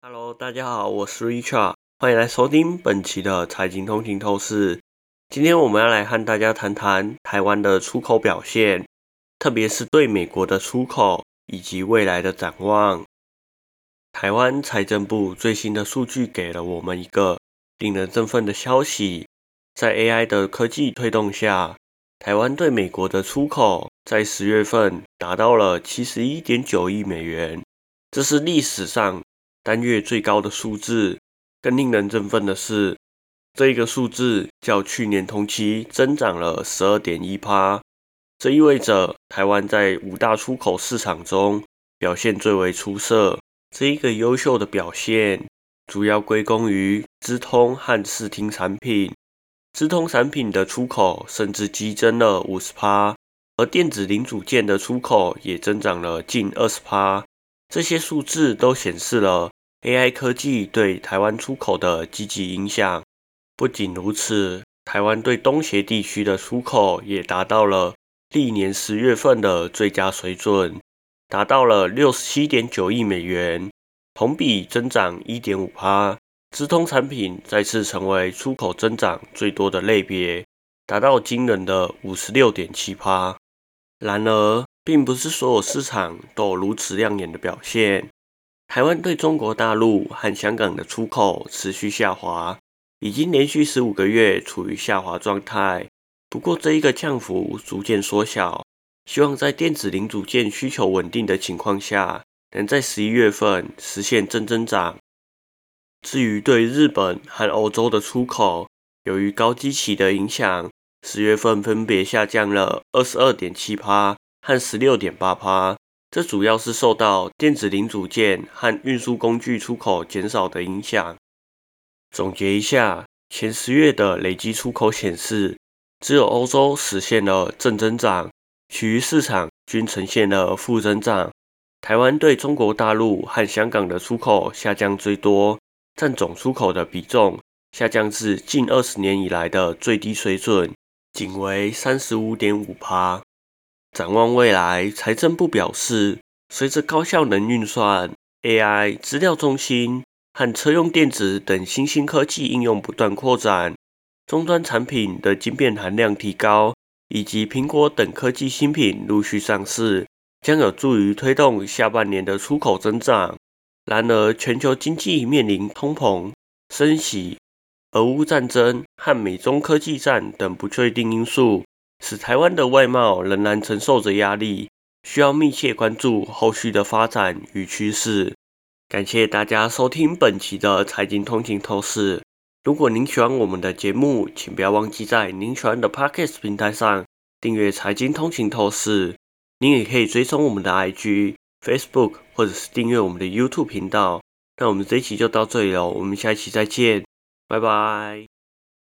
Hello，大家好，我是 Richard，欢迎来收听本期的财经通勤透视。今天我们要来和大家谈谈台湾的出口表现，特别是对美国的出口以及未来的展望。台湾财政部最新的数据给了我们一个令人振奋的消息，在 AI 的科技推动下，台湾对美国的出口在十月份达到了七十一点九亿美元，这是历史上单月最高的数字。更令人振奋的是，这一个数字较去年同期增长了十二点一趴，这意味着台湾在五大出口市场中表现最为出色。这一个优秀的表现，主要归功于资通和视听产品。资通产品的出口甚至激增了五十趴，而电子零组件的出口也增长了近二十趴。这些数字都显示了 AI 科技对台湾出口的积极影响。不仅如此，台湾对东协地区的出口也达到了历年十月份的最佳水准。达到了六十七点九亿美元，同比增长一点五趴。直通产品再次成为出口增长最多的类别，达到惊人的五十六点七趴。然而，并不是所有市场都有如此亮眼的表现。台湾对中国大陆和香港的出口持续下滑，已经连续十五个月处于下滑状态。不过，这一个降幅逐渐缩小。希望在电子零组件需求稳定的情况下，能在十一月份实现正增长。至于对日本和欧洲的出口，由于高基期的影响，十月份分别下降了二十二点七趴和十六点八趴。这主要是受到电子零组件和运输工具出口减少的影响。总结一下，前十月的累积出口显示，只有欧洲实现了正增长。其余市场均呈现了负增长。台湾对中国大陆和香港的出口下降最多，占总出口的比重下降至近二十年以来的最低水准，仅为三十五点五趴。展望未来，财政部表示，随着高效能运算、AI、资料中心和车用电子等新兴科技应用不断扩展，终端产品的晶片含量提高。以及苹果等科技新品陆续上市，将有助于推动下半年的出口增长。然而，全球经济面临通膨、升息、俄乌战争和美中科技战等不确定因素，使台湾的外贸仍然承受着压力，需要密切关注后续的发展与趋势。感谢大家收听本期的财经通勤透视。如果您喜欢我们的节目，请不要忘记在您喜欢的 Podcast 平台上订阅《财经通勤透视》。您也可以追踪我们的 IG、Facebook，或者是订阅我们的 YouTube 频道。那我们这一期就到这里了，我们下一期再见，拜拜。